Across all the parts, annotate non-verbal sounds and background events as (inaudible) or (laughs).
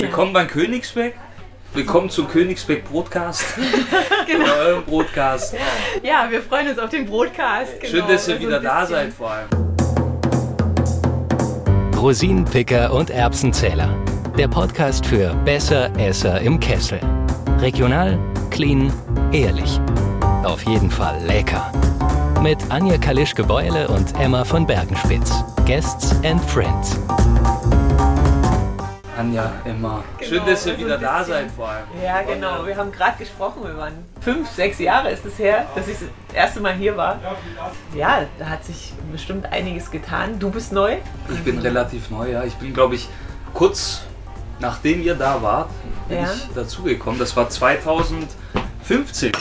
Willkommen beim Königsbeck. Willkommen zum Königsbeck Broadcast. (laughs) genau. Oder eurem Broadcast. Ja, wir freuen uns auf den Broadcast. Genau. Schön, dass ihr also wieder da seid vor allem. Rosinenpicker und Erbsenzähler. Der Podcast für besser Esser im Kessel. Regional, clean, ehrlich. Auf jeden Fall lecker. Mit Anja Kalischke-Beule und Emma von Bergenspitz. Guests and Friends. Anja, Emma. Genau, Schön, dass ihr wieder da seid vor allem. Ja, genau. Wir haben gerade gesprochen. Wir waren fünf, sechs Jahre ist es her, dass ich das erste Mal hier war. Ja, da hat sich bestimmt einiges getan. Du bist neu? Ich bin relativ neu, ja. Ich bin, glaube ich, kurz nachdem ihr da wart, bin ja. ich dazugekommen. Das war 2015.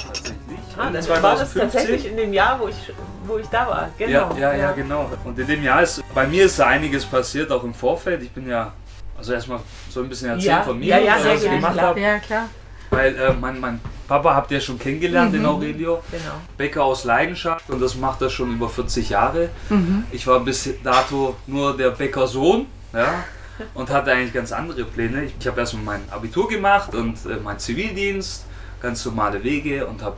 Ah, dann 2015. war das tatsächlich in dem Jahr, wo ich, wo ich da war. Genau. Ja, ja, ja, genau. Und in dem Jahr ist, bei mir ist da einiges passiert, auch im Vorfeld. Ich bin ja also erstmal so ein bisschen erzählen ja, von mir, ja, ja, was ich gemacht habe. Ja, klar. Weil äh, mein, mein Papa habt ihr schon kennengelernt, mhm. den Aurelio. Genau. Bäcker aus Leidenschaft und das macht er schon über 40 Jahre. Mhm. Ich war bis dato nur der Bäckersohn. Ja, und hatte eigentlich ganz andere Pläne. Ich, ich habe erstmal mein Abitur gemacht und äh, meinen Zivildienst, ganz normale Wege und habe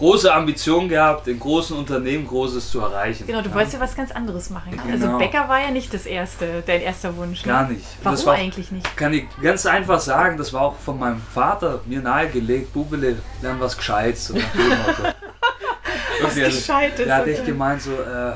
große Ambitionen gehabt, in großen Unternehmen Großes zu erreichen. Genau, du ja. wolltest ja was ganz anderes machen. Genau. Also Bäcker war ja nicht das erste, dein erster Wunsch. Ne? Gar nicht. Warum war, eigentlich nicht? Kann ich ganz einfach sagen, das war auch von meinem Vater mir nahegelegt, Bubele, lern was Gescheites. (laughs) was also, Gescheites. Der hat echt gemeint so, äh,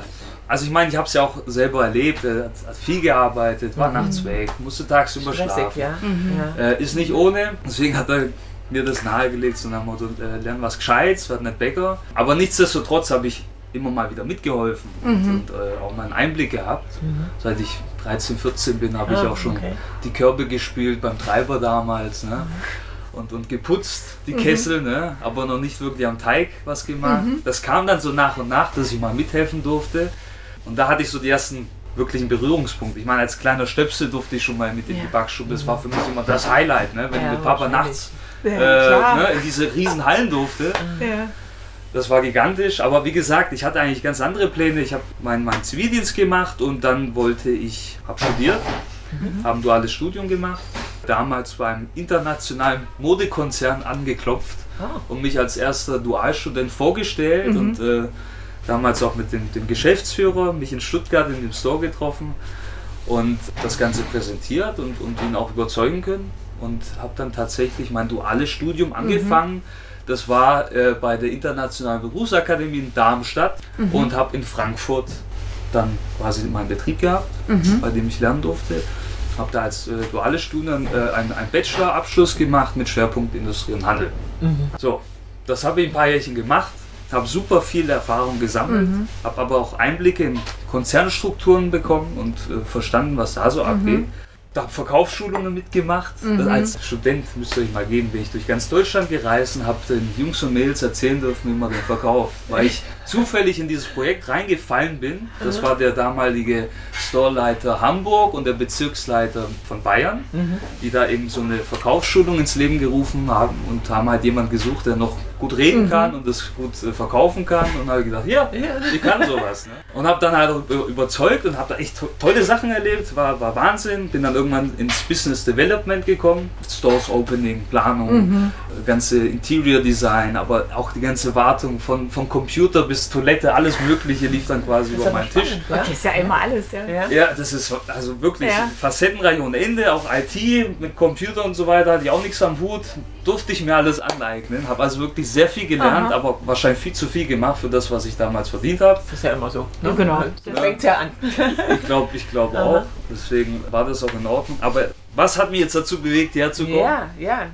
also ich meine, ich habe es ja auch selber erlebt, er hat viel gearbeitet, war mhm. nachts weg, musste tagsüber Stressig, schlafen. Ja. Mhm. Äh, ist nicht ohne, deswegen hat er mir das nahegelegt, so nach dem Motto, äh, lern was Gescheites, werd nicht Bäcker. Aber nichtsdestotrotz habe ich immer mal wieder mitgeholfen mhm. und, und äh, auch mal einen Einblick gehabt. Mhm. Seit ich 13, 14 bin, habe ah, ich auch schon okay. die Körbe gespielt beim Treiber damals. Ne? Mhm. Und, und geputzt, die mhm. Kessel, ne? aber noch nicht wirklich am Teig was gemacht. Mhm. Das kam dann so nach und nach, dass ich mal mithelfen durfte. Und da hatte ich so die ersten wirklichen Berührungspunkte. Ich meine, als kleiner Stöpsel durfte ich schon mal mit in ja. die Backstube. Das war für mich immer das Highlight, ne? wenn ja, mit Papa nachts äh, ne, in diese riesen Hallen durfte. Ja. Das war gigantisch, aber wie gesagt, ich hatte eigentlich ganz andere Pläne. Ich habe meinen mein Zivildienst gemacht und dann wollte ich, habe studiert, mhm. habe ein duales Studium gemacht, damals beim internationalen Modekonzern angeklopft oh. und mich als erster Dualstudent vorgestellt mhm. und äh, damals auch mit dem, dem Geschäftsführer, mich in Stuttgart in dem Store getroffen und das Ganze präsentiert und, und ihn auch überzeugen können und habe dann tatsächlich mein duales Studium mhm. angefangen. Mhm. Das war äh, bei der Internationalen Berufsakademie in Darmstadt mhm. und habe in Frankfurt dann quasi meinen Betrieb gehabt, mhm. bei dem ich lernen durfte. Habe da als äh, duales Studium äh, einen, einen Bachelorabschluss gemacht mit Schwerpunkt Industrie und Handel. Mhm. So, das habe ich ein paar Jährchen gemacht, habe super viel Erfahrung gesammelt, mhm. habe aber auch Einblicke in Konzernstrukturen bekommen und äh, verstanden, was da so abgeht da habe Verkaufsschulungen mitgemacht. Mhm. Als Student müsst ihr euch mal geben, bin ich durch ganz Deutschland gereist und habe den Jungs und Mädels erzählen dürfen, wie man den verkauft. Weil ich zufällig in dieses Projekt reingefallen bin. Das war der damalige Storeleiter Hamburg und der Bezirksleiter von Bayern, mhm. die da eben so eine Verkaufsschulung ins Leben gerufen haben und haben halt jemanden gesucht, der noch gut reden mhm. kann und das gut äh, verkaufen kann und habe gedacht, ja, ich kann sowas. Ne? Und habe dann halt überzeugt und habe da echt to tolle Sachen erlebt, war, war Wahnsinn. Bin dann irgendwann ins Business Development gekommen, Stores Opening, Planung, mhm. ganze Interior Design, aber auch die ganze Wartung von, von Computer bis Toilette, alles Mögliche lief dann quasi über meinen spannend, Tisch. Ja? Okay, ist ja immer alles, ja. Ja, das ist also wirklich ja. facettenreich ohne Ende, auch IT mit Computer und so weiter, hatte ich auch nichts am Hut, durfte ich mir alles aneignen, habe also wirklich sehr viel gelernt, Aha. aber wahrscheinlich viel zu viel gemacht für das, was ich damals verdient habe. Das ist ja immer so. Ne? Ja, genau. Das fängt ja an. ich glaube ich glaub auch. Deswegen war das auch in Ordnung. Aber was hat mich jetzt dazu bewegt, hierher zu kommen? Ja, ja.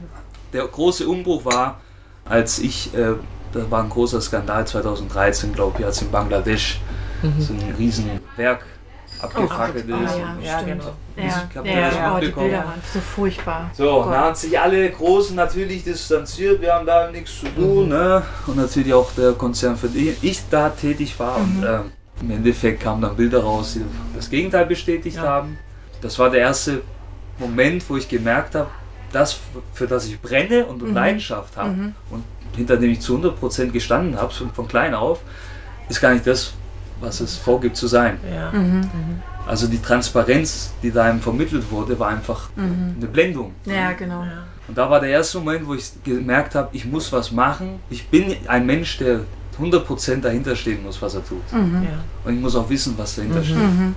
Der große Umbruch war, als ich, äh, das war ein großer Skandal 2013, glaube ich, als in Bangladesch mhm. so ein Riesenwerk abgefackelt oh, ist. Ah, ja, ja, genau. Ja, ja, ja, die Bilder waren so furchtbar. So, oh da haben sich alle Großen natürlich distanziert, wir haben da nichts zu tun. Mhm. Ne? Und natürlich auch der Konzern, für den ich da tätig war. Mhm. Und äh, im Endeffekt kamen dann Bilder raus, die das Gegenteil bestätigt ja. haben. Das war der erste Moment, wo ich gemerkt habe, das, für das ich brenne und mhm. Leidenschaft habe mhm. und hinter dem ich zu 100% gestanden habe, von klein auf, ist gar nicht das, was es vorgibt zu sein. Ja. Mhm. Also die Transparenz, die da einem vermittelt wurde, war einfach mhm. eine Blendung. Ja, genau. Und da war der erste Moment, wo ich gemerkt habe, ich muss was machen. Ich bin ein Mensch, der 100% dahinter stehen muss, was er tut. Mhm. Ja. Und ich muss auch wissen, was dahinter mhm. steht. Mhm.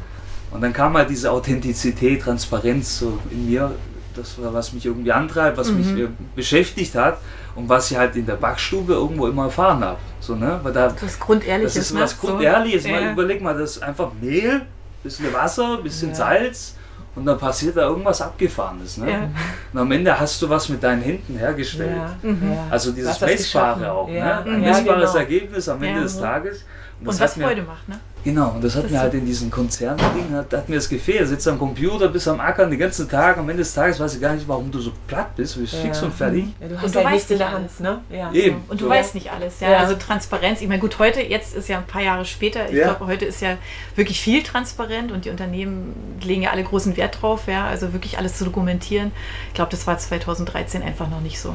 Und dann kam halt diese Authentizität, Transparenz so in mir, das war, was mich irgendwie antreibt, was mich mhm. äh, beschäftigt hat und was ich halt in der Backstube irgendwo immer erfahren habe. So, ne? Weil da, das Grundehrliches. Das ist was ne? Grundehrliches. So. Ja. überleg mal, das ist einfach Mehl, bisschen Wasser, bisschen ja. Salz und dann passiert da irgendwas Abgefahrenes. Ne? Ja. Und am Ende hast du was mit deinen Händen hergestellt. Mhm. Also dieses Messbare auch. Ne? Ein messbares genau. Ergebnis am Ende des Tages. Und, und was Freude macht, ne? Genau, und das hat das mir halt in diesen Konzerndingen, hat, hat mir das gefehlt. Sitzt am Computer, bist am Ackern den ganzen Tag, am Ende des Tages weiß ich gar nicht, warum du so platt bist, du bist ja. fix und fertig. Ja, du hast und du weißt nicht alles, ne? Ja. Eben. Und du so. weißt nicht alles, ja. Also Transparenz, ich meine, gut, heute, jetzt ist ja ein paar Jahre später, ich glaube, heute ist ja wirklich viel transparent und die Unternehmen legen ja alle großen Wert drauf, ja, also wirklich alles zu dokumentieren. Ich glaube, das war 2013 einfach noch nicht so.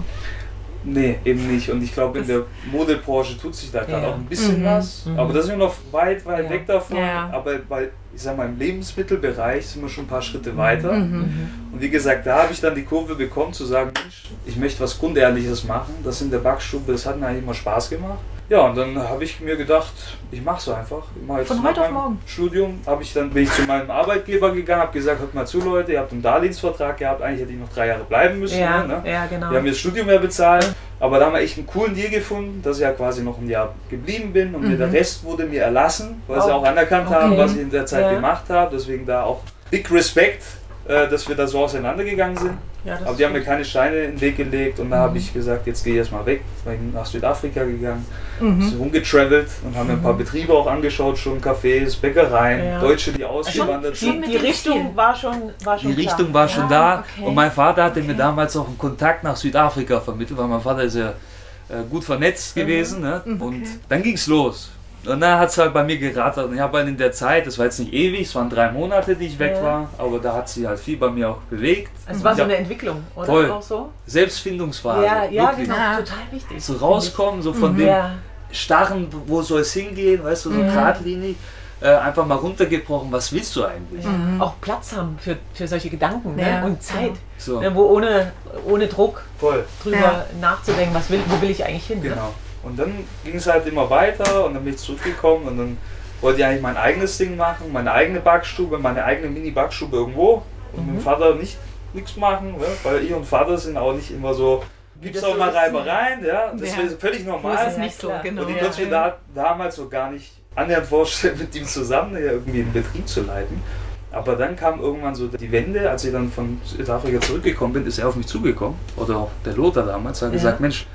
Nee, eben nicht. Und ich glaube, in der Modebranche tut sich da gerade ja. auch ein bisschen mhm. was. Mhm. Aber da sind wir noch weit, weit ja. weg davon. Ja. Aber bei, ich sag mal, im Lebensmittelbereich sind wir schon ein paar Schritte weiter. Mhm. mhm. Und wie gesagt, da habe ich dann die Kurve bekommen, zu sagen, Mensch, ich möchte was Grundehrliches machen. Das in der Backstube, das hat mir eigentlich immer Spaß gemacht. Ja, und dann habe ich mir gedacht, ich mache so einfach. Ich Von heute auf morgen. Studium habe ich dann bin ich zu meinem Arbeitgeber gegangen, habe gesagt, hört mal zu Leute, ihr habt einen Darlehensvertrag gehabt, eigentlich hätte ich noch drei Jahre bleiben müssen. Ja, ne? ja genau. Wir haben mir das Studium mehr bezahlt, aber da haben wir echt einen coolen Deal gefunden, dass ich ja quasi noch ein Jahr geblieben bin und mhm. der Rest wurde mir erlassen, weil oh. sie auch anerkannt okay. haben, was ich in der Zeit ja. gemacht habe. Deswegen da auch big Respekt, äh, dass wir da so auseinandergegangen sind. Ja, Aber die haben mir keine Steine in den Weg gelegt und mhm. da habe ich gesagt, jetzt gehe ich erstmal weg. Bin nach Südafrika gegangen, mhm. sind rumgetravelt und haben mir ein paar mhm. Betriebe auch angeschaut, schon Cafés, Bäckereien, ja. Deutsche, die ausgewandert sind. Die, die Richtung war schon, war schon Die Richtung war schon ja, da okay. und mein Vater hatte okay. mir damals auch einen Kontakt nach Südafrika vermittelt, weil mein Vater ist ja äh, gut vernetzt mhm. gewesen. Ne? Mhm. Und okay. dann ging es los. Und dann hat es halt bei mir gerattert. Und ich habe halt in der Zeit, das war jetzt nicht ewig, es waren drei Monate, die ich weg ja. war, aber da hat sich halt viel bei mir auch bewegt. Es war so eine Entwicklung, oder? Voll. Auch so? Selbstfindungsphase. Ja, ja genau. Total wichtig. So rauskommen, so von mhm. dem Starren, wo soll es hingehen, weißt du, so mhm. geradlinig. Äh, einfach mal runtergebrochen, was willst du eigentlich? Ja. Mhm. Auch Platz haben für, für solche Gedanken ne? ja. und Zeit, so. ne? wo ohne, ohne Druck Voll. drüber nachzudenken, was will, wo will ich eigentlich hin. Ne? Genau. Ne? Und dann ging es halt immer weiter und dann bin ich zurückgekommen und dann wollte ich eigentlich mein eigenes Ding machen, meine eigene Backstube, meine eigene Mini-Backstube irgendwo und mhm. mit dem Vater nicht nichts machen, ne? weil ich und Vater sind auch nicht immer so, gibt es auch mal Reibereien, ja, das ja. ist völlig normal. Das ist nicht so, genau. Und ich konnte mir da, damals so gar nicht annähernd vorstellen, mit ihm zusammen ja, irgendwie einen Betrieb zu leiten. Aber dann kam irgendwann so die Wende, als ich dann von Südafrika zurückgekommen bin, ist er auf mich zugekommen, oder auch der Lothar damals, hat ja. gesagt, Mensch,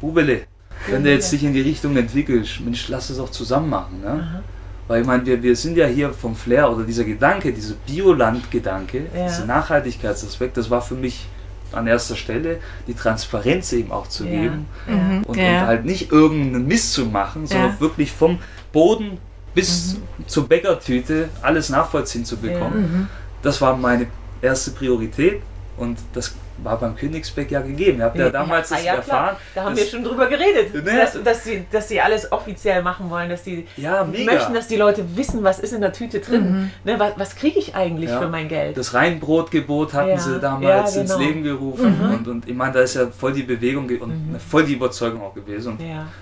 Bubele, wenn du jetzt dich in die Richtung entwickelst, Mensch, lass es auch zusammen machen. Ne? Weil ich meine, wir, wir sind ja hier vom Flair oder dieser Gedanke, dieser Bioland-Gedanke, ja. dieser Nachhaltigkeitsaspekt, das war für mich an erster Stelle, die Transparenz eben auch zu ja. geben mhm. und, ja. und, halt nicht irgendeinen Mist zu machen, sondern wirklich vom Boden bis mhm. zur Bäckertüte alles nachvollziehen zu bekommen. Mhm. Das war meine erste Priorität und das war beim Königsbeck ja gegeben. Ihr habt ja damals ja, das ja, erfahren. Da haben wir schon drüber geredet, ne? dass, dass, sie, dass sie alles offiziell machen wollen, dass sie ja, möchten, dass die Leute wissen, was ist in der Tüte drin. Mhm. Ne, was, was kriege ich eigentlich ja. für mein Geld? Das Reinbrotgebot hatten sie damals genau. ins Leben gerufen. Mhm. Und, und ich meine, da ist ja voll die Bewegung und mhm. voll die Überzeugung auch gewesen. Und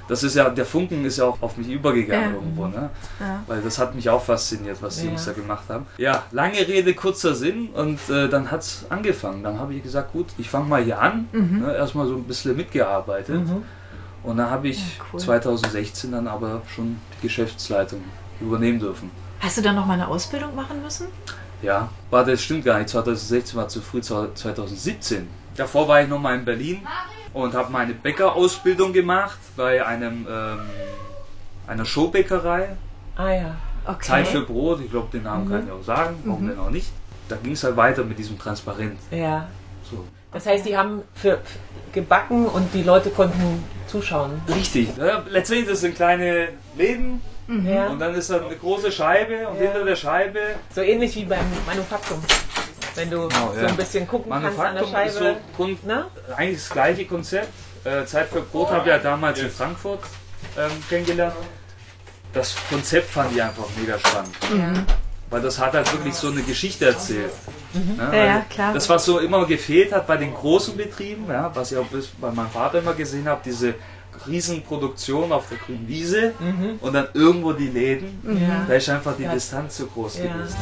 das ist ja, der Funken ist ja auch auf mich übergegangen irgendwo. Ne? Weil das hat mich auch fasziniert, was die Jungs da gemacht haben. Ja, lange Rede, kurzer Sinn. Und äh, dann hat es angefangen. Dann habe ich gesagt, gut, ich fange mal hier an, mhm. ne, erstmal so ein bisschen mitgearbeitet. Mhm. Und dann habe ich ja, cool. 2016 dann aber schon die Geschäftsleitung übernehmen dürfen. Hast du dann noch mal eine Ausbildung machen müssen? Ja, war das stimmt gar nicht. 2016 war zu früh, 2017. Davor war ich noch mal in Berlin und habe meine Bäckerausbildung gemacht bei einem ähm, einer Showbäckerei. Ah ja. Okay. Zeit für Brot, ich glaube, den Namen mhm. kann ich auch sagen, warum mhm. denn auch nicht. Da ging es halt weiter mit diesem Transparent. Ja. So. Das heißt, die haben für, gebacken und die Leute konnten zuschauen. Richtig. Ja, letztendlich das sind kleine Läden mhm. und dann ist da eine große Scheibe und ja. hinter der Scheibe. So ähnlich wie beim Manufaktum. Wenn du genau, so ein bisschen gucken kannst an der Scheibe. Ist so Grund, eigentlich das gleiche Konzept. Äh, Zeit für Brot habe ich ja damals in Frankfurt ähm, kennengelernt. das Konzept fand ich einfach mega spannend. Mhm. Weil das hat halt wirklich so eine Geschichte erzählt. Mhm. Ja, ja, klar. Das, was so immer gefehlt hat bei den großen Betrieben, ja, was ich auch bei meinem Vater immer gesehen habe, diese Riesenproduktion auf der grünen Wiese mhm. und dann irgendwo die Läden, mhm. da ist einfach die ja. Distanz zu groß gewesen.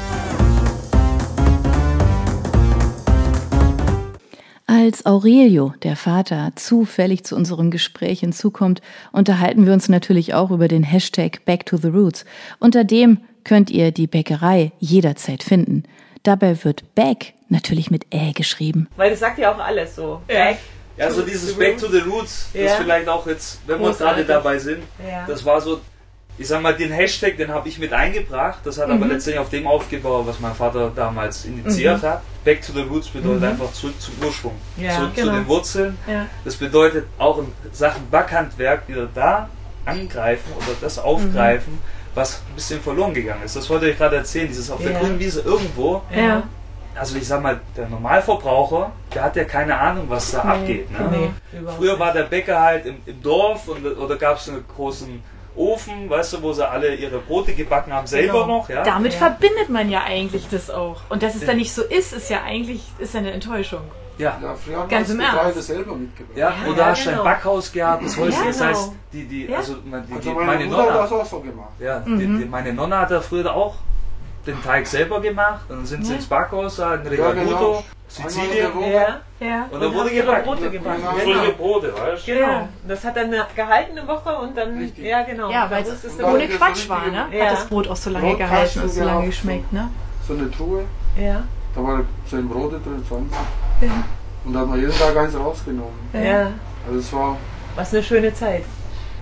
Als Aurelio, der Vater, zufällig zu unserem Gespräch hinzukommt, unterhalten wir uns natürlich auch über den Hashtag Back to the Roots. Unter dem könnt ihr die Bäckerei jederzeit finden. Dabei wird Back natürlich mit Ä geschrieben. Weil das sagt ja auch alles so. Back. Ja, so dieses Back to the Roots, ja. das vielleicht auch jetzt, wenn wir gerade dabei sind, ja. das war so ich sag mal, den Hashtag, den habe ich mit eingebracht. Das hat mhm. aber letztendlich auf dem aufgebaut, was mein Vater damals initiiert mhm. hat. Back to the Roots bedeutet mhm. einfach zurück zum Ursprung, ja, zurück genau. zu den Wurzeln. Ja. Das bedeutet auch in Sachen Backhandwerk wieder da angreifen oder das aufgreifen, mhm. Was ein bisschen verloren gegangen ist. Das wollte ich gerade erzählen, dieses auf ja. der grünen Wiese irgendwo. Ja. Also ich sag mal, der Normalverbraucher, der hat ja keine Ahnung, was da nee, abgeht. Ne? Nee, Früher war der Bäcker halt im, im Dorf und, oder gab es einen großen Ofen, weißt du, wo sie alle ihre Brote gebacken haben, selber genau. noch. Ja? Damit ja. verbindet man ja eigentlich das auch. Und dass es dann nicht so ist, ist ja eigentlich ist eine Enttäuschung. Ja, ja früher haben ganz im Ernst. selber mitgebracht. Ja, ja, oder ja, hast du genau. ein Backhaus gehabt, das Häuschen, das heißt, genau. die, die, also, die, also die, meine, meine Nonna, hat das auch so gemacht. Ja, mhm. die, meine Nonna hat da früher auch den Teig selber gemacht und dann sind sie ins Backhaus, in Regaguto, genau. Sizilien. Ja, ja. Und dann wurde gebacken. Brote gebacken. Genau. Brote, weißt du? Genau. Das hat dann gehalten eine Woche und dann, Richtig. ja genau. Ja, weil es ohne Quatsch war, ne? Ja. Hat das Brot auch so lange gehalten und so lange geschmeckt, ne? So eine Truhe. Ja. Da war so ein Brote drin, 20. Ja. Und da hat man jeden Tag eins rausgenommen. Ja. Also es war... Was eine schöne Zeit.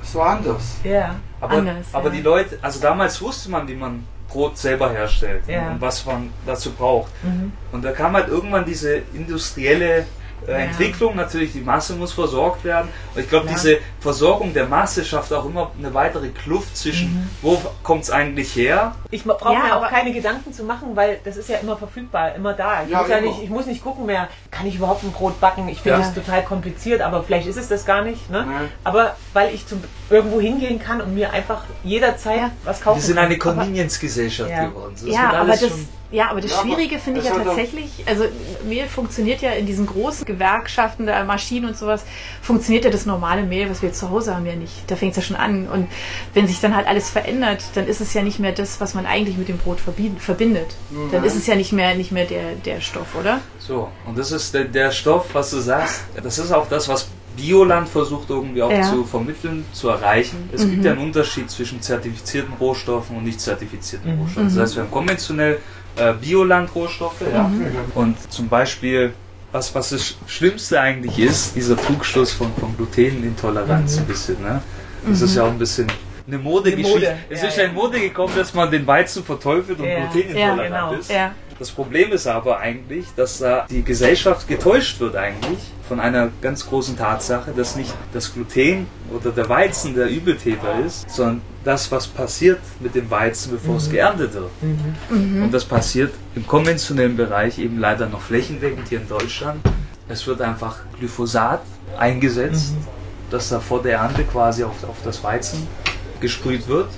Es war anders. Ja. Aber, anders, aber ja. die Leute, also damals wusste man, wie man Brot selber herstellt ja. und was man dazu braucht. Mhm. Und da kam halt irgendwann diese industrielle äh, ja. Entwicklung, natürlich die Masse muss versorgt werden. Und ich glaube, ja. diese Versorgung der Masse schafft auch immer eine weitere Kluft zwischen, mhm. wo kommt es eigentlich her? Ich brauche ja, mir auch keine Gedanken zu machen, weil das ist ja immer verfügbar, immer da. Ich, muss, ja nicht, ich muss nicht gucken mehr, kann ich überhaupt ein Brot backen? Ich finde es total kompliziert, aber vielleicht ist es das gar nicht. Ne? Aber weil ich zum, irgendwo hingehen kann und mir einfach jederzeit was kaufen kann. Wir sind eine Convenience-Gesellschaft geworden. Das ja, aber das ja, aber das ja, Schwierige finde ich ja tatsächlich, also Mehl funktioniert ja in diesen großen Gewerkschaften der Maschinen und sowas, funktioniert ja das normale Mehl, was wir zu Hause haben, ja nicht. Da fängt es ja schon an. Und wenn sich dann halt alles verändert, dann ist es ja nicht mehr das, was man eigentlich mit dem Brot verbindet. Mhm. Dann ist es ja nicht mehr, nicht mehr der, der Stoff, oder? So, und das ist der, der Stoff, was du sagst, das ist auch das, was Bioland versucht irgendwie auch ja. zu vermitteln, zu erreichen. Es mhm. gibt ja einen Unterschied zwischen zertifizierten Rohstoffen und nicht zertifizierten mhm. Rohstoffen. Das heißt, wir haben konventionell äh, Biolandrohstoffe. Ja. Mhm. Und zum Beispiel, was, was das Schlimmste eigentlich ist, dieser Trugschluss von, von Glutenintoleranz mhm. ein bisschen. Ne? Das mhm. ist ja auch ein bisschen eine Modegeschichte. Mode. Es ja, ist ja in Mode gekommen, dass man den Weizen verteufelt und ja. glutenintolerant ja, genau. ist. Ja. Das Problem ist aber eigentlich, dass da die Gesellschaft getäuscht wird eigentlich von einer ganz großen Tatsache, dass nicht das Gluten oder der Weizen der Übeltäter ist, sondern das, was passiert mit dem Weizen, bevor mhm. es geerntet wird. Mhm. Mhm. Und das passiert im konventionellen Bereich eben leider noch flächendeckend hier in Deutschland. Es wird einfach Glyphosat eingesetzt, mhm. das da vor der Ernte quasi auf, auf das Weizen gesprüht wird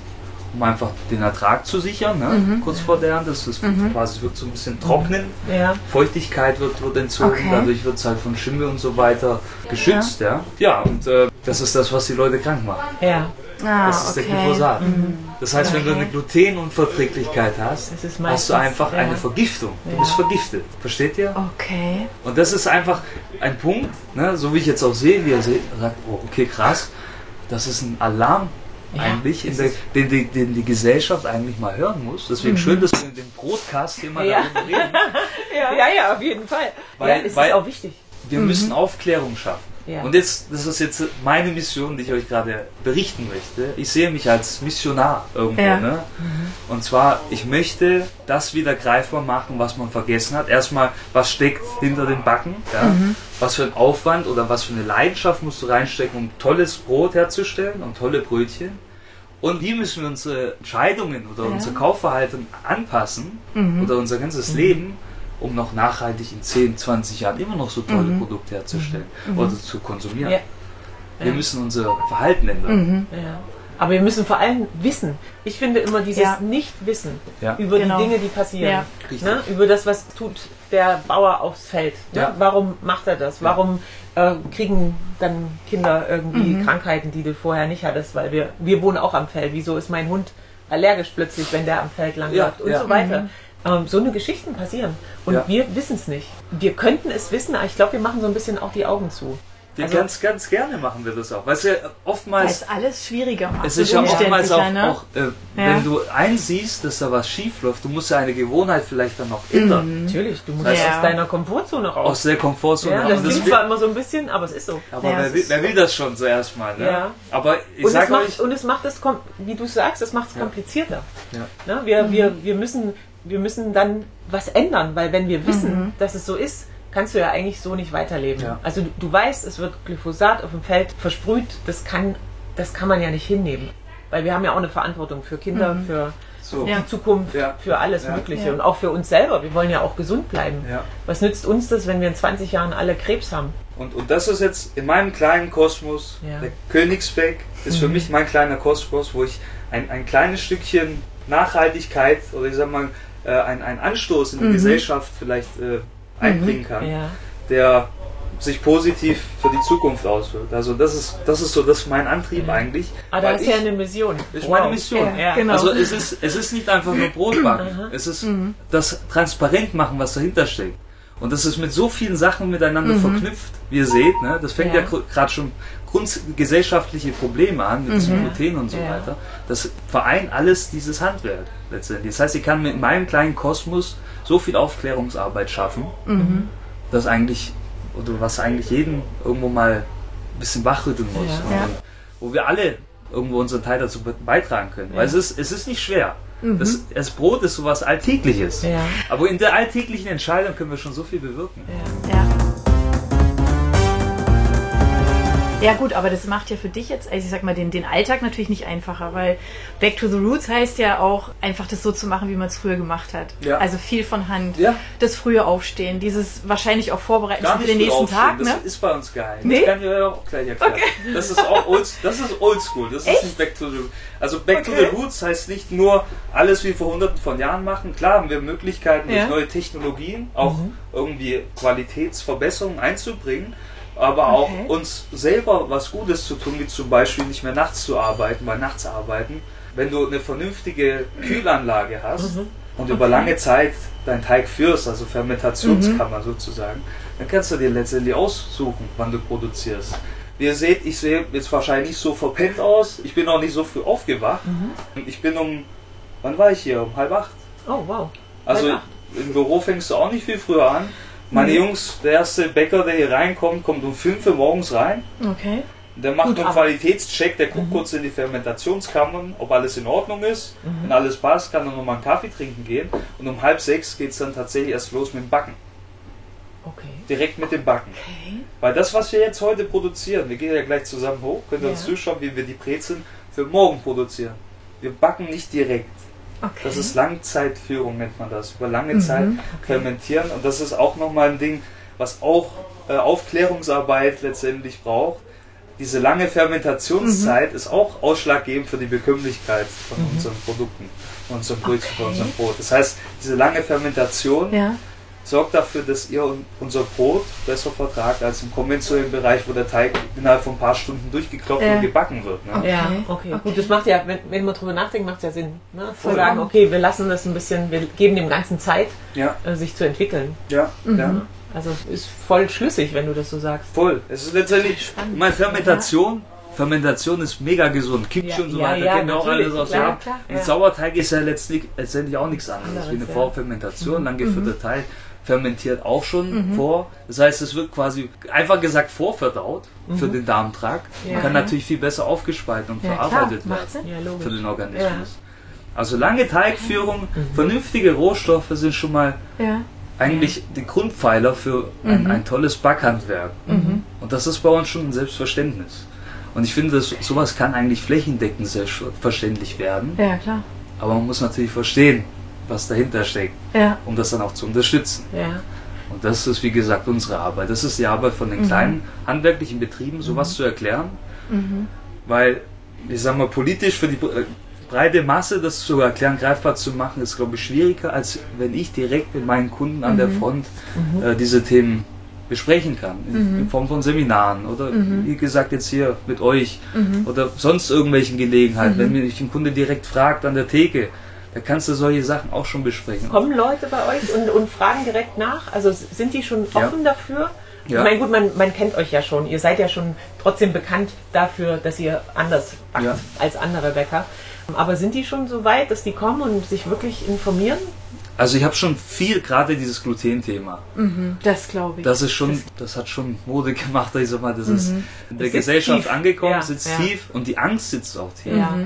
um einfach den Ertrag zu sichern, ne? mhm. kurz vor der Ernte. Das ist mhm. quasi wird so ein bisschen trocknen. Ja. Feuchtigkeit wird, wird entzogen, okay. dadurch wird es halt von Schimmel und so weiter geschützt. Ja, ja. ja und äh, das ist das, was die Leute krank macht. Ja. Ah, das ist okay. der Glyphosat. Mhm. Das heißt, wenn du eine Glutenunverträglichkeit hast, hast du einfach ja. eine Vergiftung. Du bist vergiftet. Versteht ihr? Okay. Und das ist einfach ein Punkt, ne, so wie ich jetzt auch sehe, wie er sagt, oh, okay, krass, das ist ein Alarm ja, eigentlich, der, den, den, den, die Gesellschaft eigentlich mal hören muss. Deswegen mhm. schön, dass wir in dem Broadcast hier mal ja. darüber reden. (laughs) ja. ja, ja, auf jeden Fall. Weil, ja, weil ist auch wichtig. Wir mhm. müssen Aufklärung schaffen. Ja. Und jetzt, das ist jetzt meine Mission, die ich euch gerade berichten möchte. Ich sehe mich als Missionar irgendwo. Ja. Ne? Mhm. Und zwar, ich möchte das wieder greifbar machen, was man vergessen hat. Erstmal, was steckt hinter den Backen? Ja? Mhm. Was für ein Aufwand oder was für eine Leidenschaft musst du reinstecken, um tolles Brot herzustellen und tolle Brötchen? Und wie müssen wir unsere Entscheidungen oder unser Kaufverhalten anpassen mhm. oder unser ganzes mhm. Leben? Um noch nachhaltig in 10, 20 Jahren immer noch so tolle mhm. Produkte herzustellen mhm. oder zu konsumieren. Ja. Wir ja. müssen unser Verhalten ändern. Mhm. Ja. Aber wir müssen vor allem wissen. Ich finde immer dieses ja. Nicht-Wissen ja. über genau. die Dinge, die passieren. Ja. Ne? Über das, was tut der Bauer aufs Feld. Ne? Warum macht er das? Warum äh, kriegen dann Kinder irgendwie mhm. Krankheiten, die du vorher nicht hattest? Weil wir, wir wohnen auch am Feld. Wieso ist mein Hund allergisch plötzlich, wenn der am Feld lang läuft? Und so weiter. Mhm. Ähm, so eine Geschichten passieren. Und wir wissen es nicht. Wir könnten es wissen, aber ich glaube, wir machen so ein bisschen auch die Augen zu. Ja, also, ganz, ganz gerne machen wir das auch. Weil es ja oftmals. Weil es alles schwieriger macht. Es ist ja oftmals auch, ne? auch äh, ja. wenn du einsiehst, dass da was schief läuft, du musst ja eine Gewohnheit vielleicht dann noch ändern. Mhm. Natürlich, du musst das ja. aus deiner Komfortzone raus. Aus der Komfortzone ja, Das klingt zwar immer so ein bisschen, aber es ist so. Aber wer, will, wer will das schon zuerst mal? Ne? Ja. Aber ich und, es macht, euch, und es macht es, wie du sagst, es macht es komplizierter. Ja. Ne? Wir, mhm. wir, wir, müssen, wir müssen dann was ändern, weil wenn wir wissen, mhm. dass es so ist, kannst du ja eigentlich so nicht weiterleben. Ja. Also du, du, weißt, es wird Glyphosat auf dem Feld versprüht, das kann, das kann man ja nicht hinnehmen. Weil wir haben ja auch eine Verantwortung für Kinder, mhm. für so. die Zukunft, ja. für alles ja. Mögliche und auch für uns selber. Wir wollen ja auch gesund bleiben. Was nützt uns das, wenn wir in 20 Jahren alle Krebs haben? Und, und das ist jetzt in meinem kleinen Kosmos, der Königsbeck ist mhm. für mich mein kleiner Kosmos, wo ich ein, ein kleines Stückchen Nachhaltigkeit oder ich sag mal, äh, ein, ein Anstoß in die mhm. Gesellschaft vielleicht äh, einbringen kann, ja. der sich positiv für die Zukunft auswirkt. Also das ist, das ist so das ist mein Antrieb eigentlich. Ah, da ist ja eine Mission. Ist wow. meine Mission. Ja, genau. Also es ist, es ist nicht einfach nur Brotbacken. es ist mhm. das transparent machen, was dahinter steckt. Und das ist mit so vielen Sachen miteinander mhm. verknüpft, wie ihr seht. Ne? Das fängt ja, ja gerade schon grundgesellschaftliche Probleme an, mit mhm. Gluten und so ja. weiter. Das vereint alles dieses Handwerk letztendlich. Das heißt, ich kann mit meinem kleinen Kosmos so viel Aufklärungsarbeit schaffen, mhm. dass eigentlich, oder was eigentlich jeden irgendwo mal ein bisschen wachrütteln muss. Ja. Ja. Wo wir alle irgendwo unseren Teil dazu beitragen können. Weil es ist, es ist nicht schwer. Mhm. Das, das Brot ist sowas Alltägliches. Aber in der alltäglichen Entscheidung können wir schon so viel bewirken. Ja. Gut, aber das macht ja für dich jetzt, also ich sag mal, den, den Alltag natürlich nicht einfacher, weil Back to the Roots heißt ja auch, einfach das so zu machen, wie man es früher gemacht hat. Ja. Also viel von Hand, ja. das frühe Aufstehen, dieses wahrscheinlich auch Vorbereiten für den nächsten Tag. Ne? Das ist bei uns geheim. Nee? Das kann ich ja auch gleich erklären. Okay. Das ist auch old, das ist oldschool, das Echt? ist nicht Back to the Roots. Also Back okay. to the Roots heißt nicht nur alles wie vor hunderten von Jahren machen. Klar haben wir Möglichkeiten ja. durch neue Technologien auch mhm. irgendwie Qualitätsverbesserungen einzubringen aber auch uns selber was Gutes zu tun, wie zum Beispiel nicht mehr nachts zu arbeiten, weil nachts arbeiten, wenn du eine vernünftige Kühlanlage hast mhm. und okay. über lange Zeit deinen Teig führst, also Fermentationskammer mhm. sozusagen, dann kannst du dir letztendlich aussuchen, wann du produzierst. Wie ihr seht, ich sehe jetzt wahrscheinlich nicht so verpennt aus. Ich bin auch nicht so früh aufgewacht. Mhm. Ich bin um, wann war ich hier? Um halb acht. Oh, wow. Also im Büro fängst du auch nicht viel früher an. Meine Jungs, der erste Bäcker, der hier reinkommt, kommt um 5 Uhr morgens rein. Okay. Der macht einen Qualitätscheck, der guckt mhm. kurz in die Fermentationskammern, ob alles in Ordnung ist. Mhm. Wenn alles passt, kann er nochmal einen Kaffee trinken gehen. Und um halb sechs geht es dann tatsächlich erst los mit dem Backen. Okay. Direkt mit dem Backen. Okay. Weil das, was wir jetzt heute produzieren, wir gehen ja gleich zusammen hoch, könnt ihr ja. uns zuschauen, wie wir die Brezeln für morgen produzieren. Wir backen nicht direkt. Okay. Das ist Langzeitführung, nennt man das. Über lange mhm, Zeit okay. fermentieren. Und das ist auch nochmal ein Ding, was auch äh, Aufklärungsarbeit letztendlich braucht. Diese lange Fermentationszeit mhm. ist auch ausschlaggebend für die Bekömmlichkeit von mhm. unseren Produkten, von unserem Brötchen, okay. von unserem Brot. Das heißt, diese lange Fermentation ja sorgt dafür, dass ihr unser Brot besser vertragt als im konventionellen Bereich, wo der Teig innerhalb von ein paar Stunden durchgeklopft ja. und gebacken wird. Ne? Okay. Ja, okay. okay. Gut, das macht ja, wenn, wenn man drüber nachdenkt, macht es ja Sinn. Ne? Zu sagen, okay, wir lassen das ein bisschen, wir geben dem Ganzen Zeit, ja. äh, sich zu entwickeln. Ja, mhm. ja. Also ist voll schlüssig, wenn du das so sagst. Voll. Es ist letztendlich, Spannend. meine Fermentation, Fermentation ist mega gesund. Kimchi ja, und so weiter, ja, kennen wir auch alles aus klar, klar, ja. Sauerteig ist ja letztlich, letztendlich auch nichts anderes Anderes, wie eine Vorfermentation, mhm. lang geführter mhm. Teig fermentiert auch schon mhm. vor. Das heißt, es wird quasi einfach gesagt vorverdaut mhm. für den Darmtrakt ja. und kann natürlich viel besser aufgespalten und ja, verarbeitet klar. werden für den Organismus. Also lange Teigführung, mhm. vernünftige Rohstoffe sind schon mal eigentlich die Grundpfeiler für ein, mhm. ein tolles Backhandwerk. Mhm. Und das ist bei uns schon ein Selbstverständnis. Und ich finde, dass sowas kann eigentlich flächendeckend selbstverständlich werden. Ja, klar. Aber man muss natürlich verstehen, was dahinter steckt, ja. um das dann auch zu unterstützen. Ja. Und das ist, wie gesagt, unsere Arbeit. Das ist die Arbeit von den mhm. kleinen handwerklichen Betrieben, sowas mhm. zu erklären. Mhm. Weil ich sag mal, politisch für die breite Masse das zu erklären, greifbar zu machen, ist, glaube ich, schwieriger, als wenn ich direkt mit meinen Kunden an mhm. der Front mhm. äh, diese Themen besprechen kann. In, mhm. in, Form von Seminaren oder mhm. wie gesagt jetzt hier mit euch mhm. oder sonst irgendwelchen Gelegenheiten. Wenn mich ein Kunde direkt fragt an der Theke, da kannst du solche Sachen auch schon besprechen. Kommen Leute bei euch und, und fragen direkt nach? Also sind die schon offen ja. dafür? Ja. Ich meine, gut, man, man kennt euch ja schon. Ihr seid ja schon trotzdem bekannt dafür, dass ihr anders backt ja. als andere Bäcker. Aber sind die schon so weit, dass die kommen und sich wirklich informieren? Also ich habe schon viel, gerade dieses Gluten-Thema. Mhm, das glaube ich. Das ist schon, das, das, hat schon Mode gemacht, ich sag mal, das mhm. ist in der Gesellschaft tief. angekommen, ja, sitzt ja. tief und die Angst sitzt auch tief. Ja.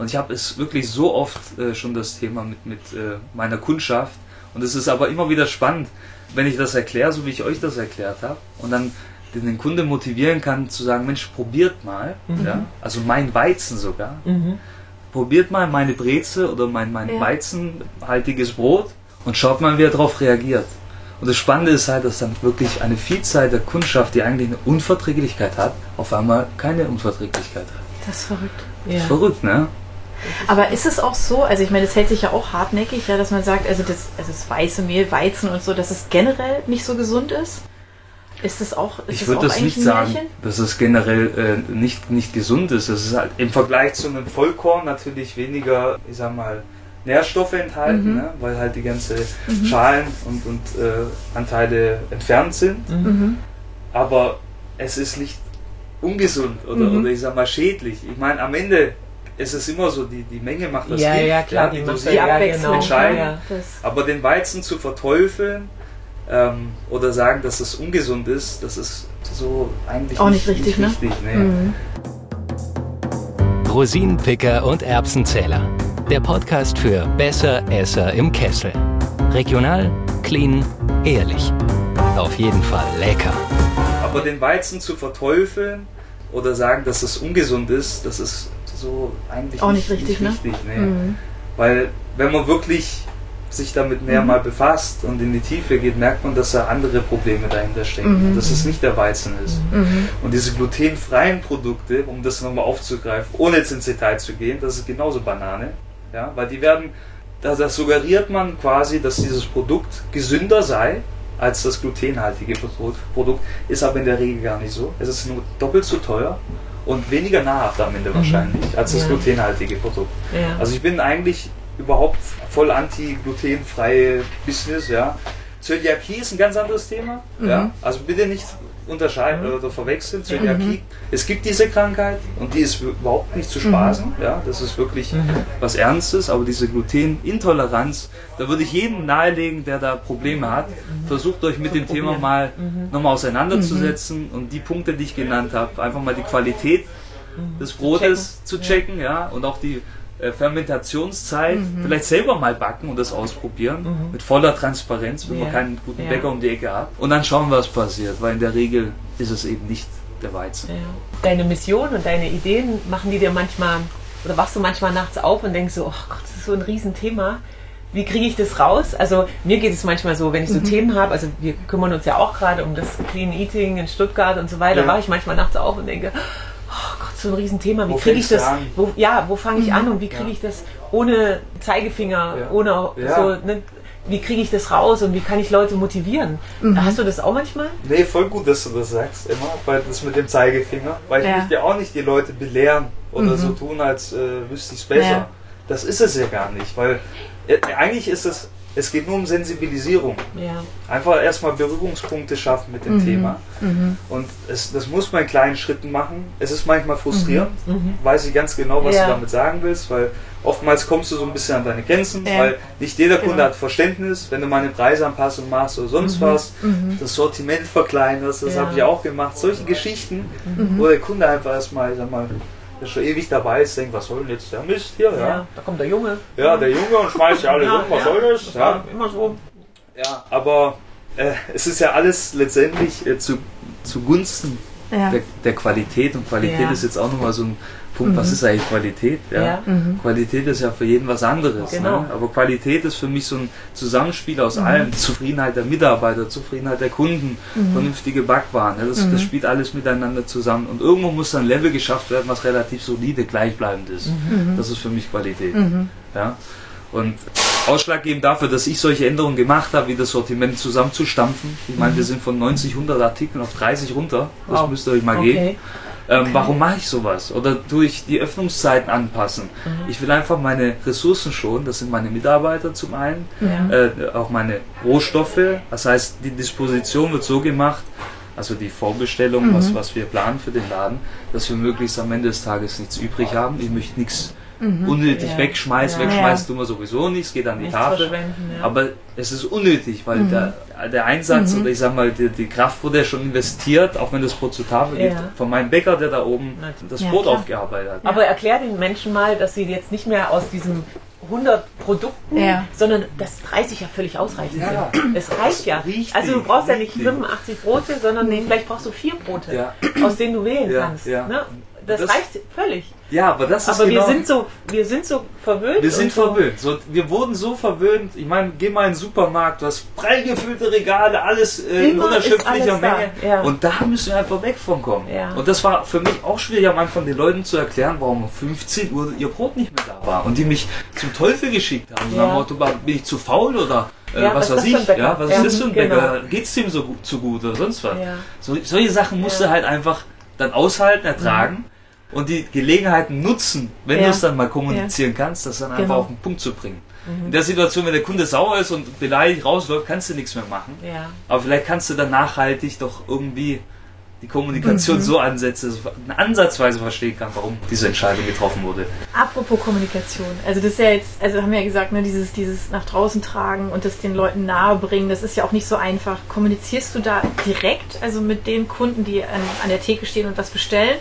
Und ich habe es wirklich so oft äh, schon das Thema mit, mit äh, meiner Kundschaft. Und es ist aber immer wieder spannend, wenn ich das erkläre, so wie ich euch das erklärt habe, und dann den, den Kunde motivieren kann zu sagen, Mensch, probiert mal, mhm. ja, also mein Weizen sogar. Mhm probiert mal meine Breze oder mein, mein ja. weizenhaltiges Brot und schaut mal, wie er darauf reagiert. Und das Spannende ist halt, dass dann wirklich eine Vielzahl der Kundschaft, die eigentlich eine Unverträglichkeit hat, auf einmal keine Unverträglichkeit hat. Das ist verrückt. Das ist verrückt, ne? Aber ist es auch so, also ich meine, das hält sich ja auch hartnäckig, ja, dass man sagt, also das, also das weiße Mehl, Weizen und so, dass es generell nicht so gesund ist? Ist das auch ist Ich würde das, nicht sagen, dass es generell äh, nicht, nicht gesund ist. Es ist halt im Vergleich zu einem Vollkorn natürlich weniger, ich sag mal, Nährstoffe enthalten, mhm. ne? weil halt die ganze mhm. Schalen und, und äh, Anteile entfernt sind. Mhm. mhm. Aber es ist nicht ungesund oder, mhm. oder ich sag mal schädlich. Ich meine, am Ende ist es immer so, die, die Menge macht das ja, Gift, ja, klar, ja, die, die, die Abwechslung entscheiden. Ja, aber den Weizen zu verteufeln, ähm, oder sagen, dass es ungesund ist, das ist so eigentlich auch nicht, nicht richtig. Nicht ne? richtig nee. mhm. Rosinenpicker und Erbsenzähler. Der Podcast für Besser Esser im Kessel. Regional, clean, ehrlich. Auf jeden Fall lecker. Aber den Weizen zu verteufeln oder sagen, dass es ungesund ist, das ist so eigentlich auch nicht, nicht richtig. Nicht richtig ne? nee. mhm. Weil wenn man wirklich sich damit näher mhm. mal befasst und in die Tiefe geht, merkt man, dass da andere Probleme dahinter stecken. Mhm. Dass es nicht der Weizen ist. Mhm. Und diese glutenfreien Produkte, um das nochmal aufzugreifen, ohne jetzt ins Detail zu gehen, das ist genauso Banane. Ja, weil die werden, da, da suggeriert man quasi, dass dieses Produkt gesünder sei als das glutenhaltige Produkt, ist aber in der Regel gar nicht so. Es ist nur doppelt so teuer und weniger nahrhaft am Ende mhm. wahrscheinlich als das ja. glutenhaltige Produkt. Ja. Also ich bin eigentlich überhaupt voll anti-glutenfreie Business, ja. Zöliakie ist ein ganz anderes Thema. Mhm. Ja? Also bitte nicht unterscheiden mhm. oder verwechseln. Zöliakie, mhm. es gibt diese Krankheit und die ist überhaupt nicht zu mhm. spaßen. Ja? Das ist wirklich mhm. was Ernstes, aber diese Glutenintoleranz, da würde ich jedem nahelegen, der da Probleme hat, versucht euch mit dem Thema mal nochmal auseinanderzusetzen und die Punkte, die ich genannt habe, einfach mal die Qualität des Brotes zu checken, zu checken ja. und auch die äh, Fermentationszeit, mhm. vielleicht selber mal backen und das ausprobieren, mhm. mit voller Transparenz, wenn yeah. man keinen guten ja. Bäcker um die Ecke hat. Und dann schauen, was passiert, weil in der Regel ist es eben nicht der Weizen. Ja. Deine Mission und deine Ideen machen die dir manchmal, oder wachst du manchmal nachts auf und denkst so, oh Gott, das ist so ein Riesenthema. Wie kriege ich das raus? Also mir geht es manchmal so, wenn ich so mhm. Themen habe, also wir kümmern uns ja auch gerade um das Clean Eating in Stuttgart und so weiter, ja. wache ich manchmal nachts auf und denke, oh so ein Riesenthema. Wie kriege ich das? Wo, ja, wo fange ich mhm. an und wie kriege ja. ich das ohne Zeigefinger, ja. ohne ja. so, ne, wie kriege ich das raus und wie kann ich Leute motivieren? Mhm. Hast du das auch manchmal? Nee, voll gut, dass du das sagst, immer, weil das mit dem Zeigefinger, weil ich möchte ja auch nicht die Leute belehren oder mhm. so tun, als äh, wüsste ich es besser. Das ist es ja gar nicht, weil äh, eigentlich ist es es geht nur um Sensibilisierung. Ja. Einfach erstmal Berührungspunkte schaffen mit dem mhm. Thema. Mhm. Und es, das muss man in kleinen Schritten machen. Es ist manchmal frustrierend, mhm. mhm. weiß ich ganz genau, was ja. du damit sagen willst, weil oftmals kommst du so ein bisschen an deine Grenzen, ja. weil nicht jeder Kunde genau. hat Verständnis, wenn du mal eine Preisanpassung machst oder sonst mhm. was, mhm. das Sortiment verkleinerst, das habe ich auch gemacht. Solche Geschichten, wo der Kunde einfach erstmal, sag mal, der schon ewig dabei ist, denkt, was soll denn jetzt der Mist hier? Ja, ja da kommt der Junge. Ja, der Junge und schmeißt ja alle ja, rum, was ja, soll das? Ja, immer so. Ja, aber äh, es ist ja alles letztendlich äh, zu, zugunsten ja. der, der, Qualität. Und Qualität ja. ist jetzt auch nochmal so ein Punkt, mhm. was ist eigentlich Qualität? Ja? ja. Mhm. Qualität ist ja für jeden was anderes. Genau. Ne? Aber Qualität ist für mich so ein Zusammenspiel aus mhm. allem. Zufriedenheit der Mitarbeiter, Zufriedenheit der Kunden, mhm. vernünftige Backwaren. Ne? Das, das, mhm. spielt alles miteinander zusammen. Und irgendwo muss dann ein Level geschafft werden, was relativ solide, gleichbleibend ist. Mhm. Das ist für mich Qualität. Ja? Und ausschlaggebend dafür, dass ich solche Änderungen gemacht habe, wie das Sortiment zusammenzustampfen. Ich meine, wir sind von 90, 100 Artikeln auf 30 runter. Das wow. müsst ihr euch mal okay. geben. Ähm, okay. Warum mache ich sowas? Oder tue ich die Öffnungszeiten anpassen? Mhm. Ich will einfach meine Ressourcen schonen. Das sind meine Mitarbeiter zum einen, ja. äh, auch meine Rohstoffe. Das heißt, die Disposition wird so gemacht, also die Vorbestellung, mhm. was, was wir planen für den Laden, dass wir möglichst am Ende des Tages nichts übrig haben. Ich möchte nichts mhm. unnötig ja. wegschmeißt. Ja. Wegschmeißt tun wir sowieso nicht, es geht an die Nichts Tafel. Ja. Aber es ist unnötig, weil mhm. der, der Einsatz mhm. oder ich sag mal, die, die, Kraft wurde ja schon investiert, auch wenn das Brot zur Tafel geht, von meinem Bäcker, der da oben das Brot klar. aufgearbeitet hat. Aber erklär den Menschen mal, dass sie jetzt nicht mehr aus diesem 100 Produkten, ja. sondern das 30 ja völlig ausreichend ja. Es reicht ja. Richtig, also du brauchst richtig. ja nicht 85 Brote, sondern nee. vielleicht brauchst du vier Brote, ja. aus denen du wählen kannst. Ne? Das, das, reicht völlig. Ja, aber das ist Aber genau wir sind so, wir sind so verwöhnt. Wir sind verwöhnt. So, wir wurden so verwöhnt. Ich meine, geh mal in den Supermarkt, du hast prall gefüllte Regale, alles äh, in unerschöpflicher Menge. Ja. Und da müssen wir einfach weg von kommen. Ja. Und das war für mich auch schwierig am Anfang den Leuten zu erklären, warum um 15 Uhr ihr Brot nicht mehr da war. Und die mich zum Teufel geschickt haben. Ja. Motto, bin ich zu faul oder äh, ja, was, was weiß ich, ja, was ist das für ein Bäcker? Genau. Geht's dem so gut, zu gut oder sonst was? So, solche Sachen musst du halt einfach dann aushalten, ertragen. Mhm und die Gelegenheiten nutzen, wenn ja. du es dann mal kommunizieren ja. kannst, das dann einfach genau. auf den Punkt zu bringen. Mhm. In der Situation, wenn der Kunde sauer ist und beleidigt rausläuft, kannst du nichts mehr machen. Ja. Aber vielleicht kannst du dann nachhaltig doch irgendwie die Kommunikation mhm. so ansetzen, dass man ansatzweise verstehen kann, warum diese Entscheidung getroffen wurde. Apropos Kommunikation, also das ist ja jetzt, also haben wir ja gesagt, ne, dieses, dieses nach draußen tragen und das den Leuten nahe bringen, das ist ja auch nicht so einfach. Kommunizierst du da direkt, also mit den Kunden, die an, an der Theke stehen und was bestellen?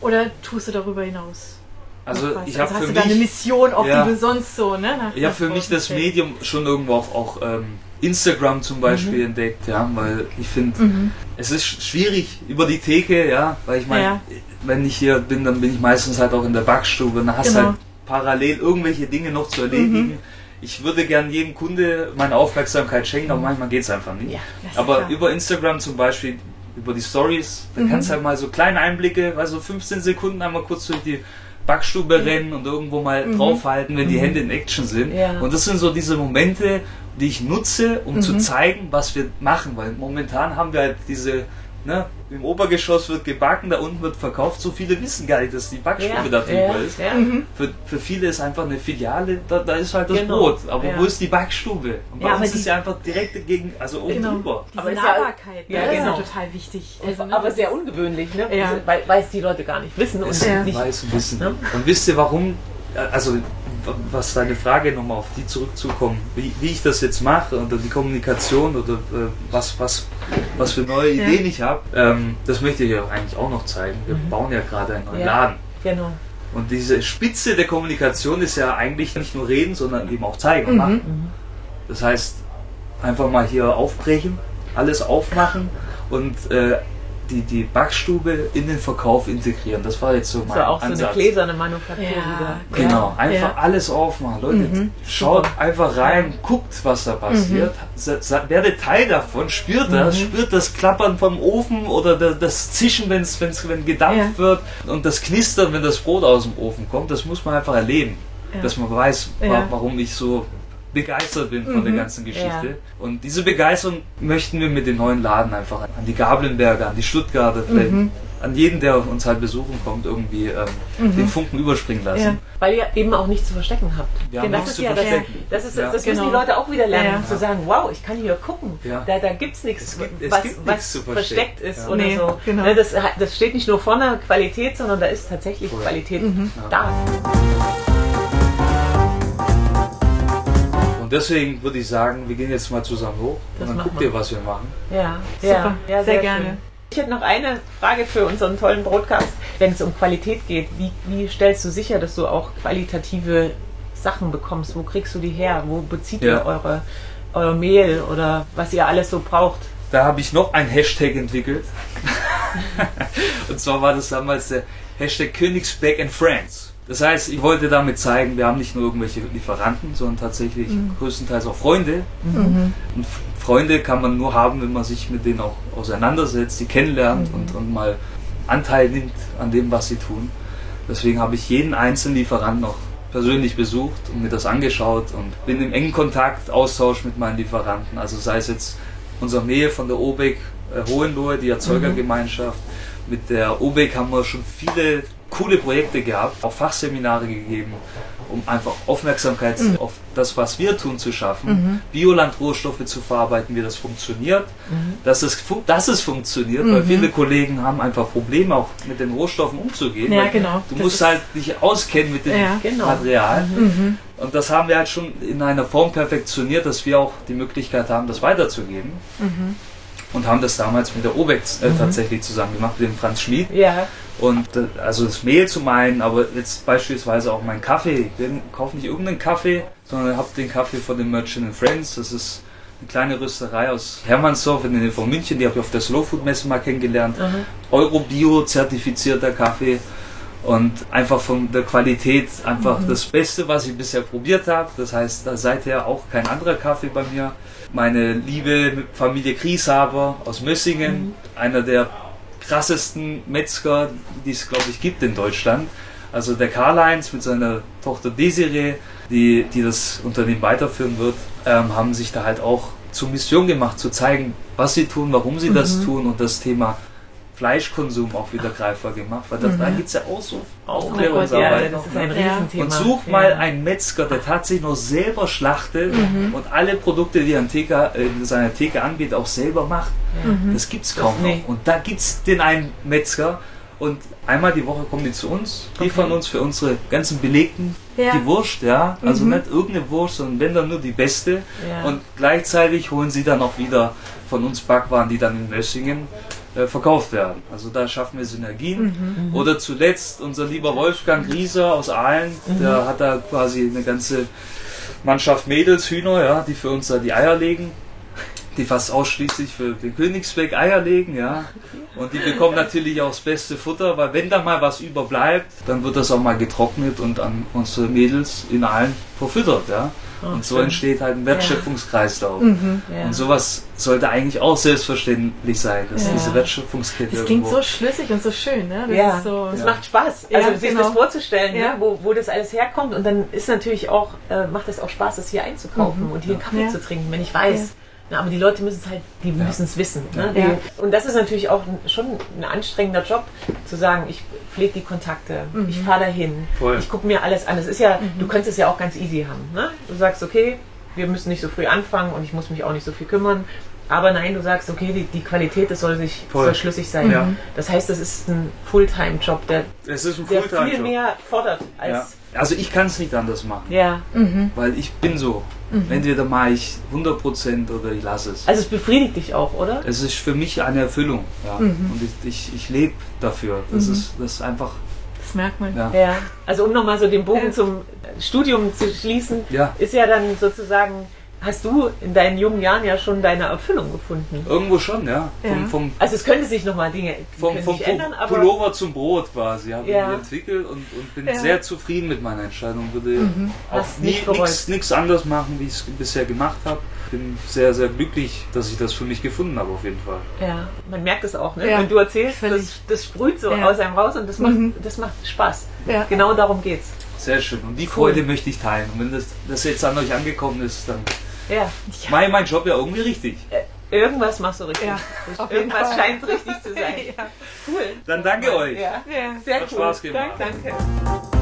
Oder tust du darüber hinaus? Also ich habe also für mich eine Mission, auch ja, die du sonst so, ne? Nach ich habe für mich das Medium schon irgendwo auch, auch ähm, Instagram zum Beispiel mhm. entdeckt, ja, weil ich finde, mhm. es ist schwierig über die Theke, ja, weil ich meine, ja. wenn ich hier bin, dann bin ich meistens halt auch in der Backstube und dann hast genau. halt parallel irgendwelche Dinge noch zu erledigen. Mhm. Ich würde gern jedem Kunde meine Aufmerksamkeit schenken, aber manchmal geht es einfach nicht. Ja, aber klar. über Instagram zum Beispiel über die Stories. Da mhm. kannst du halt mal so kleine Einblicke, also 15 Sekunden einmal kurz durch die Backstube rennen und irgendwo mal mhm. draufhalten, wenn die mhm. Hände in Action sind. Ja. Und das sind so diese Momente, die ich nutze, um mhm. zu zeigen, was wir machen, weil momentan haben wir halt diese Ne? Im Obergeschoss wird gebacken, da unten wird verkauft. So viele wissen gar nicht, dass die Backstube ja, da drüber ja, ist. Ja. Mhm. Für, für viele ist einfach eine Filiale, da, da ist halt das genau. Brot. Aber wo ist die Backstube? Und bei uns ist ja einfach direkt gegen, also oben genau. drüber. Diese aber Nahbarkeit, ja, ja, genau. ist total wichtig. Also, ne, aber sehr ungewöhnlich, ne? weil, weil es die Leute gar nicht wissen. Und nicht, weiß wissen. Ne? Und wisst ihr warum? Also was deine Frage nochmal auf die zurückzukommen, wie, wie ich das jetzt mache oder die Kommunikation oder äh, was, was, was für neue ja. Ideen ich habe, ähm, das möchte ich euch eigentlich auch noch zeigen. Wir mhm. bauen ja gerade einen neuen ja, Laden. Genau. Und diese Spitze der Kommunikation ist ja eigentlich nicht nur reden, sondern eben auch zeigen und mhm. machen. Mhm. Das heißt, einfach mal hier aufbrechen, alles aufmachen und äh, die, die Backstube in den Verkauf integrieren. Das war jetzt so mein das war auch Ansatz. so eine gläserne Manufaktur ja. wieder. Genau, einfach ja. alles aufmachen. Leute, mhm. schaut Super. einfach rein, guckt, was da passiert. Mhm. Werdet Teil davon, spürt das, mhm. spürt das Klappern vom Ofen oder das Zischen, wenn's, wenn's, wenn gedampft ja. wird und das Knistern, wenn das Brot aus dem Ofen kommt. Das muss man einfach erleben. Dass man weiß, warum ich so begeistert bin von mhm. der ganzen Geschichte. Ja. Und diese Begeisterung möchten wir mit dem neuen Laden einfach an die Gablenberger, an die Stuttgarter, vielleicht mhm. an jeden, der uns halt besuchen kommt, irgendwie ähm, mhm. den Funken überspringen lassen. Ja. Weil ihr eben auch nichts zu verstecken habt. Wir Denn das ist ja das, das, ist, ja. das müssen genau. die Leute auch wieder lernen, zu sagen, wow, ich kann hier gucken. Da, da gibt es nichts, was, was versteckt ist oder nee, so. Genau. Ne, das, das steht nicht nur vor einer Qualität, sondern da ist tatsächlich cool. Qualität mhm. da. Und deswegen würde ich sagen, wir gehen jetzt mal zusammen hoch das und dann guckt ihr, was wir machen. Ja, Super. ja, ja sehr, sehr gerne. Schön. Ich hätte noch eine Frage für unseren tollen Broadcast. Wenn es um Qualität geht, wie, wie stellst du sicher, dass du auch qualitative Sachen bekommst? Wo kriegst du die her? Wo bezieht ja. ihr eure, euer Mehl oder was ihr alles so braucht? Da habe ich noch ein Hashtag entwickelt. (laughs) und zwar war das damals der Hashtag Königsbeck and Friends. Das heißt, ich wollte damit zeigen, wir haben nicht nur irgendwelche Lieferanten, sondern tatsächlich mhm. größtenteils auch Freunde. Mhm. Und Freunde kann man nur haben, wenn man sich mit denen auch auseinandersetzt, die kennenlernt mhm. und, und mal Anteil nimmt an dem, was sie tun. Deswegen habe ich jeden einzelnen Lieferanten auch persönlich besucht und mir das angeschaut und bin im engen Kontakt, Austausch mit meinen Lieferanten. Also sei es jetzt unsere Nähe von der OBEC äh, Hohenlohe, die Erzeugergemeinschaft. Mhm. Mit der OBEC haben wir schon viele coole Projekte gehabt, auch Fachseminare gegeben, um einfach Aufmerksamkeit mhm. auf das, was wir tun, zu schaffen. Mhm. Biolandrohstoffe zu verarbeiten, wie das funktioniert, mhm. dass, es, dass es funktioniert, weil mhm. viele Kollegen haben einfach Probleme, auch mit den Rohstoffen umzugehen. Ja, genau. Du das musst halt dich auskennen mit dem ja, genau. Material. Mhm. Mhm. Und das haben wir halt schon in einer Form perfektioniert, dass wir auch die Möglichkeit haben, das weiterzugeben und haben das damals mit der Obex äh, mhm. tatsächlich zusammen gemacht, mit dem Franz Schmid. Ja. Und äh, also das Mehl zum einen, aber jetzt beispielsweise auch mein Kaffee. Ich kaufe nicht irgendeinen Kaffee, sondern habe den Kaffee von den Merchant Friends. Das ist eine kleine Rösterei aus Hermannsdorf in der Nähe von München, die habe ich auf der Slow Food Messe mal kennengelernt. Mhm. Euro Bio zertifizierter Kaffee und einfach von der Qualität einfach mhm. das Beste, was ich bisher probiert habe. Das heißt, da seither auch kein anderer Kaffee bei mir. Meine liebe Familie Grieshaber aus Mössingen, mhm. einer der krassesten Metzger, die es glaube ich gibt in Deutschland. Also der Karl-Heinz mit seiner Tochter Desiree, die, die das Unternehmen weiterführen wird, ähm, haben sich da halt auch zur Mission gemacht, zu zeigen, was sie tun, warum sie mhm. das tun und das Thema Fleischkonsum auch wieder greifbar gemacht, weil das, mhm. da gibt es ja auch so Aufklärungsarbeit. Oh ja, ja. Und such mal einen Metzger, der tatsächlich noch selber schlachtet mhm. und alle Produkte, die er in, Theke, äh, in seiner Theke anbietet, auch selber macht. Mhm. Das gibt es kaum das, noch. Und da gibt es den einen Metzger und einmal die Woche kommen die zu uns, liefern okay. uns für unsere ganzen Belegten ja. die Wurst, ja. Also mhm. nicht irgendeine Wurst, sondern wenn dann nur die beste. Und gleichzeitig holen sie dann auch wieder von uns Backwaren, die dann in Mössingen äh, verkauft werden. Also da schaffen wir Synergien. Mhm, mhm, Oder zuletzt unser lieber Wolfgang Grieser aus Aalen, mhm. der hat da quasi eine ganze Mannschaft Mädels, Hühner, ja, die für uns da die Eier legen die fast ausschließlich für den Königsweg Eier legen, ja. Und die bekommen natürlich auch das beste Futter, weil wenn da mal was überbleibt, dann wird das auch mal getrocknet und an unsere Mädels in allen verfüttert, ja. Oh, und so schön. entsteht halt ein Wertschöpfungskreislauf. Ja. Mhm, ja. Und sowas sollte eigentlich auch selbstverständlich sein, dass ja. diese Wertschöpfungskette. Das klingt so schlüssig und so schön, ne? Das ja, so das macht Spaß. Also sich genau. das vorzustellen, ne? wo, wo das alles herkommt. Und dann ist natürlich auch, äh, macht es auch Spaß, das hier einzukaufen mhm. und hier einen Kaffee zu trinken, wenn ich weiß na, aber die Leute müssen es halt, die ja. müssen es wissen. Ne? Die, ja. Und das ist natürlich auch schon ein anstrengender Job, zu sagen, ich pflege die Kontakte, mhm. ich fahre dahin, Voll. ich gucke mir alles an. Es ist ja, mhm. du könntest es ja auch ganz easy haben. Ne? Du sagst, okay, wir müssen nicht so früh anfangen und ich muss mich auch nicht so viel kümmern. Aber nein, du sagst, okay, die, die Qualität, das soll sich soll schlüssig sein. Ja. Das heißt, das ist ein Fulltime-Job, der, der viel mehr fordert als also ich kann es nicht anders machen. Ja. Mhm. Weil ich bin so. Mhm. Entweder mache ich 100% oder ich lasse es. Also es befriedigt dich auch, oder? Es ist für mich eine Erfüllung. Ja. Mhm. Und ich, ich, ich lebe dafür. Das, mhm. ist, das ist einfach... Das merkt man. Ja. ja. Also um nochmal so den Bogen zum Studium zu schließen, ja. ist ja dann sozusagen hast du in deinen jungen Jahren ja schon deine Erfüllung gefunden. Irgendwo schon, ja. ja. Vom, vom, also es könnte sich nochmal Dinge vom, vom sich ändern, aber Pullover zum Brot quasi habe ja. ich entwickelt und, und bin ja. sehr zufrieden mit meiner Entscheidung. Würde mhm. auch nichts anderes machen, wie ich es bisher gemacht habe. Bin sehr, sehr glücklich, dass ich das für mich gefunden habe, auf jeden Fall. Ja, man merkt es auch, ne? wenn du erzählst, das, das sprüht so aus einem raus und das macht, mhm. das macht Spaß. Genau darum geht's. Sehr schön. Und die cool. Freude möchte ich teilen. Und wenn das, das jetzt an euch angekommen ist, dann ja. Mein, mein Job ja irgendwie richtig. Äh, irgendwas machst du richtig. Ja, irgendwas scheint richtig zu sein. (laughs) ja. Cool. Dann danke euch. Ja. Sehr Hat cool. Spaß gemacht. Danke. danke.